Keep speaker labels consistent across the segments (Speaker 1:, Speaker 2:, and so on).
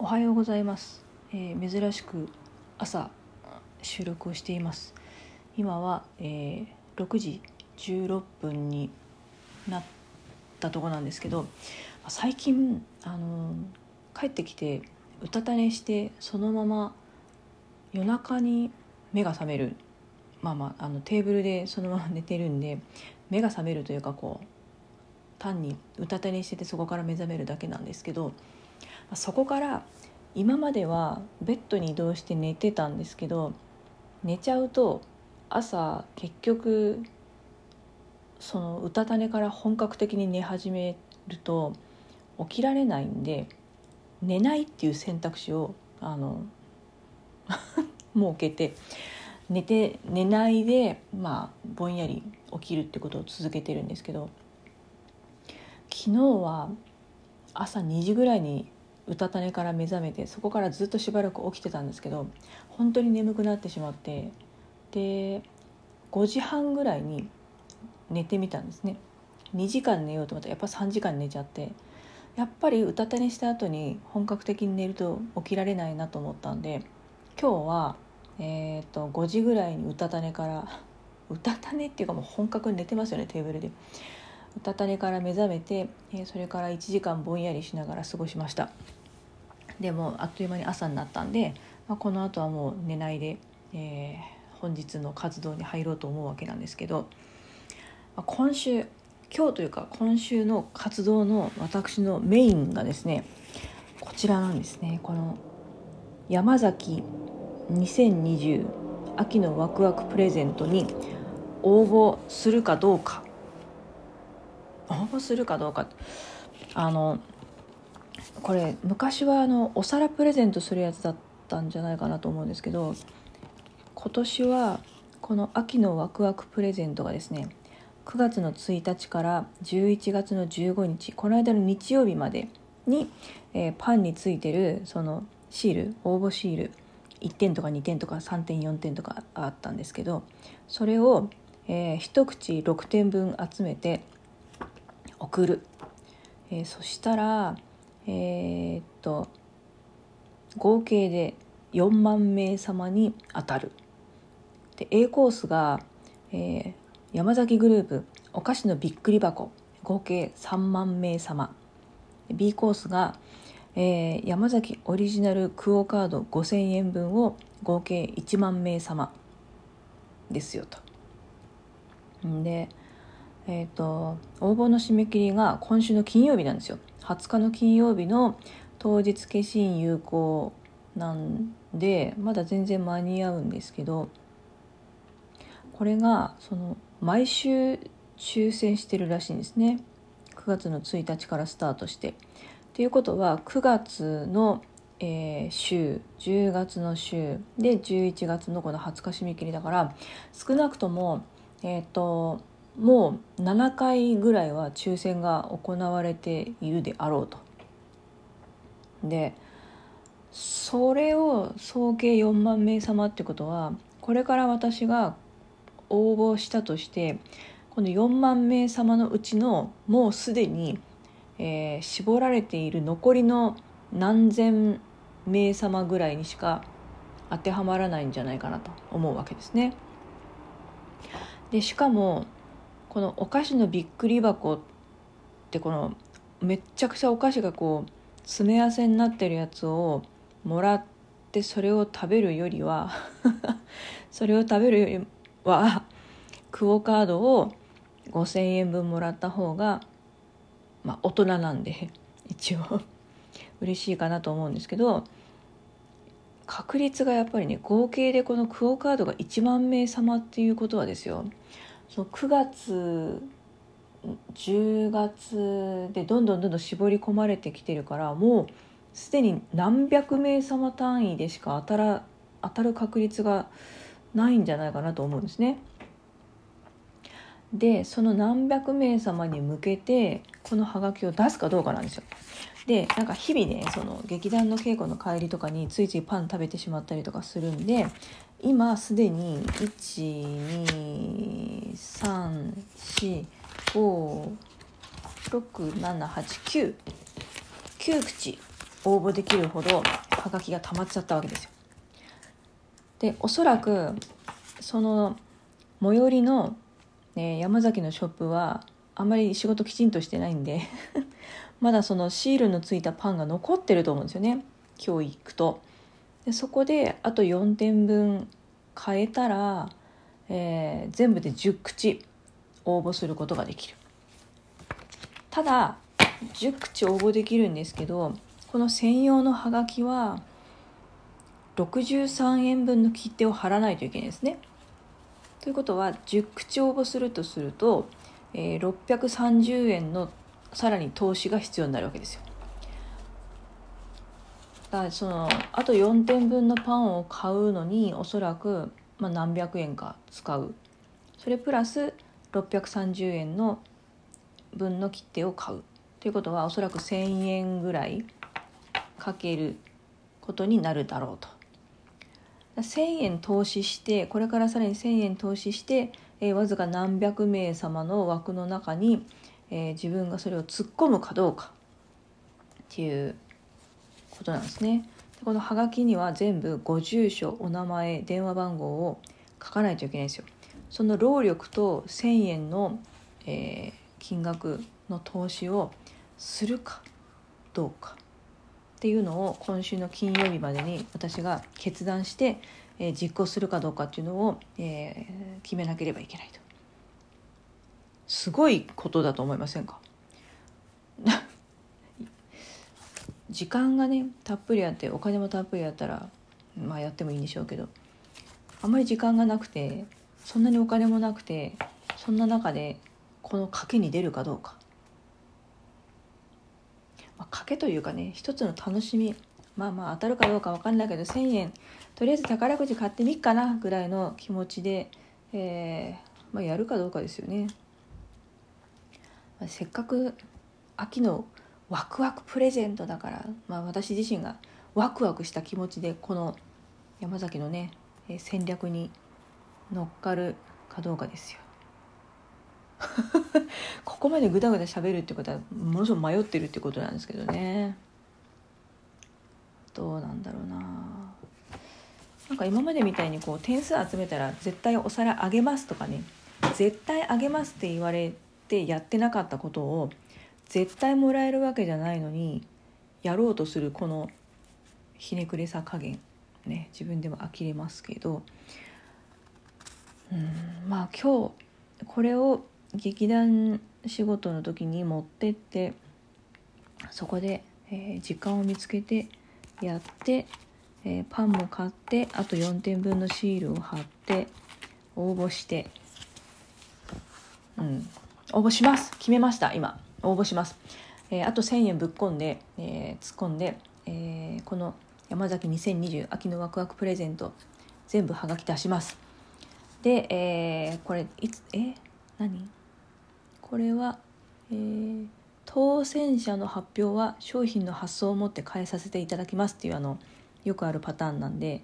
Speaker 1: おはようございます、えー珍しく朝収録をしています。今は、えー6時16分になったとこなんですけど最近あのー帰ってきてうたた寝してそのまま夜中に目が覚めるまあまああのテーブルでそのまま寝てるんで目が覚めるというかこう単にうたた寝しててそこから目覚めるだけなんですけどそこから今まではベッドに移動して寝てたんですけど寝ちゃうと朝結局そのうたた寝から本格的に寝始めると起きられないんで寝ないっていう選択肢をあの 設けて寝て寝ないでまあぼんやり起きるってことを続けてるんですけど昨日は朝2時ぐらいにうたた寝から目覚めてそこからずっとしばらく起きてたんですけど本当に眠くなってしまってで5時半ぐらいに寝てみたんですね。2時間寝ようと思った。らやっぱ3時間寝ちゃってやっぱりうたた寝した後に本格的に寝ると起きられないなと思ったんで今日は、えー、と5時ぐらいにうたた寝から うたた寝っていうかもう本格に寝てますよねテーブルで。うたた寝から目覚めて、えそれから1時間ぼんやりしながら過ごしました。でもあっという間に朝になったんで、まあ、この後はもう寝ないで、えー本日の活動に入ろうと思うわけなんですけど、まあ今週今日というか今週の活動の私のメインがですねこちらなんですね。この山崎2020秋のワクワクプレゼントに応募するかどうか。応募するかどうかあのこれ昔はあのお皿プレゼントするやつだったんじゃないかなと思うんですけど今年はこの秋のワクワクプレゼントがですね9月の1日から11月の15日この間の日曜日までに、えーパンについてるそのシール応募シール1点とか2点とか3点4点とかあったんですけどそれを、えー一口6点分集めて送る、えーそしたらえーっと合計で4万名様に当たる。で A コースが、えー山崎グループお菓子のびっくり箱合計3万名様。B コースが、えー山崎オリジナルクオカード5000円分を合計1万名様。ですよと。でえー、と応募の締め切りが今週の金曜日なんですよ。20日の金曜日の当日消印有効なんでまだ全然間に合うんですけどこれがその毎週抽選してるらしいんですね9月の1日からスタートして。ということは9月の、えー週10月の週で11月のこの20日締め切りだから少なくともえっ、ともう7回ぐらいは抽選が行われているであろうと。でそれを総計4万名様ってことはこれから私が応募したとしてこの4万名様のうちのもうすでに、えー絞られている残りの何千名様ぐらいにしか当てはまらないんじゃないかなと思うわけですね。でしかもこのお菓子のびっくり箱ってこのめっちゃくちゃお菓子がこう詰め合わせになってるやつをもらってそれを食べるよりは それを食べるよりはクオカードを5,000円分もらった方がまあ大人なんで一応。嬉しいかなと思うんですけど確率がやっぱりね合計でこのクオカードが1万名様っていうことはですよ。その9月10月でどんどんどんどん絞り込まれてきてるからもうすでに何百名様単位でしか当たら当たる確率がないんじゃないかなと思うんですね。でその何百名様に向けてこのハガキを出すかどうかなんですよ。でなんか日々ねその劇団の稽古の帰りとかについついパン食べてしまったりとかするんで今すでに123456789 9口応募できるほどはがきが溜まっちゃったわけですよ。でおそらくその最寄りの、ね、山崎のショップはあんまり仕事きちんとしてないんで まだそのシールのついたパンが残ってると思うんですよね今日行くと。でそこであと4点分買えたら、えー、全部で10口応募することができる。ただ10口応募できるんですけどこの専用のハガキは63円分の切手を貼らないといけないですね。ということは10口応募するとすると、えー、630円のさらに投資が必要になるわけですよ。だからそのあと4点分のパンを買うのにおそらく、まあ、何百円か使うそれプラス630円の分の切手を買うということはおそらく1,000円ぐらいかけることになるだろうと。1,000円投資してこれからさらに1,000円投資して、えー、わずか何百名様の枠の中に、えー、自分がそれを突っ込むかどうかっていうことなんですね。でこのハガキには全部ご住所お名前電話番号を書かないといけないんですよ。その労力と1,000円の、えー、金額の投資をするかどうかっていうのを今週の金曜日までに私が決断して、えー、実行するかどうかっていうのを、えー、決めなければいけないとすごいことだと思いませんか？時間がねたっぷりあってお金もたっぷりあったらまあやってもいいんでしょうけどあんまり時間がなくてそんなにお金もなくてそんな中でこの賭けに出るかどうか、まあ、賭けというかね一つの楽しみ。まあまあ当たるかどうか分かんないけど1,000円。とりあえず宝くじ買ってみっかなぐらいの気持ちで、えーまあ、やるかどうかですよね。せっかく秋のワクワクプレゼントだから、まあ、私自身がワクワクした気持ちでこの山崎のね戦略に乗っかるかどうかですよ。ここまでぐだぐだ喋るってことはものすごく迷ってるってことなんですけどねどうなんだろうななんか今までみたいにこう点数集めたら絶対お皿あげますとかね絶対あげますって言われてやってなかったことを絶対もらえるわけじゃないのにやろうとするこのひねくれさ加減ね自分でも呆れますけどうんまあ今日これを劇団仕事の時に持ってってそこで、えー、時間を見つけてやって、えー、パンも買ってあと4点分のシールを貼って応募してうん。応募します。決めました。今。応募します、えー、あと1000円ぶっ込んで、え突っ込んで、えこの山崎2020秋のワクワクプレゼント全部はがき出します。で、えこれいつえ？何？これは、えー、当選者の発表は商品の発送をもって変えさせていただきますっていうあのよくあるパターンなんで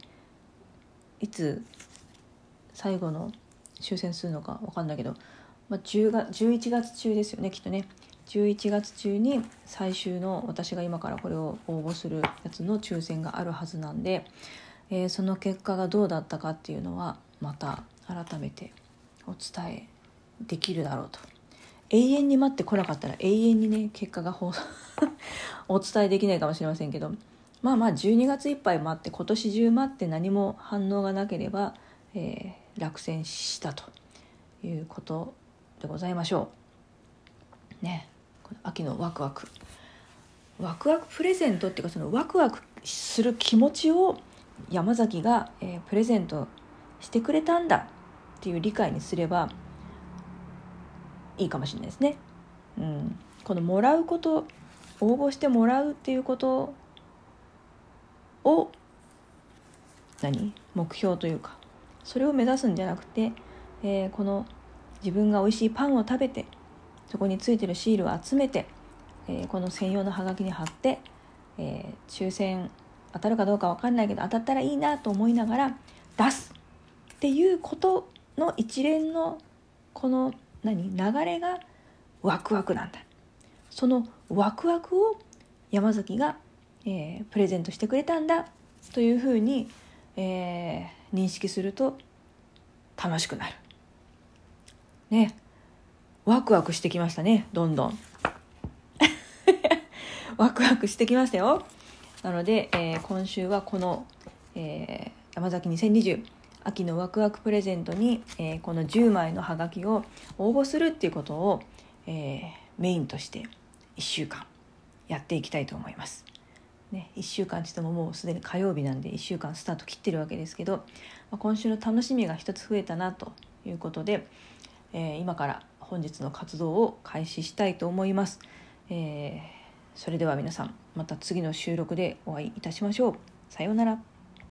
Speaker 1: いつ最後の抽選するのか分かんないけど、まあ、10月11月中ですよねきっとね。11月中に最終の私が今からこれを応募するやつの抽選があるはずなんで、えー、その結果がどうだったかっていうのはまた改めてお伝えできるだろうと。永遠に待ってこなかったら永遠にね結果が放送 お伝えできないかもしれませんけどまあまあ12月いっぱい待って今年中待って何も反応がなければ、えー、落選したということでございましょう。ねこの秋のワクワクワクワクプレゼントっていうかそのワクワクする気持ちを山崎が、えー、プレゼントしてくれたんだっていう理解にすればいいかもしれないですね。うん、このもらうこと応募してもらうっていうことを何？目標というかそれを目指すんじゃなくて、えー、この自分が美味しいパンを食べてそこについてるシールを集めて、えー、この専用のハガキに貼って、えー、抽選当たるかどうか分かんないけど当たったらいいなと思いながら出すっていうことの一連のこの何流れがワクワクなんだそのワクワクを山崎がえー、プレゼントしてくれたんだというふうに、えー、認識すると楽しくなる。ねワクワクしてきましたねどんどん。ワクワクしてきましたよ。なので、えー、今週はこの、えー、山崎2020秋のワクワクプレゼントに、えー、この10枚のハガキを応募するっていうことを、えー、メインとして1週間やっていきたいと思います。ね、1週間って言ってももうすでに火曜日なんで1週間スタート切ってるわけですけど、まあ、今週の楽しみが一つ増えたなということで、えー、今から本日の活動を開始したいと思います。えー、それでは皆さんまた次の収録でお会いいたしましょう。さようなら。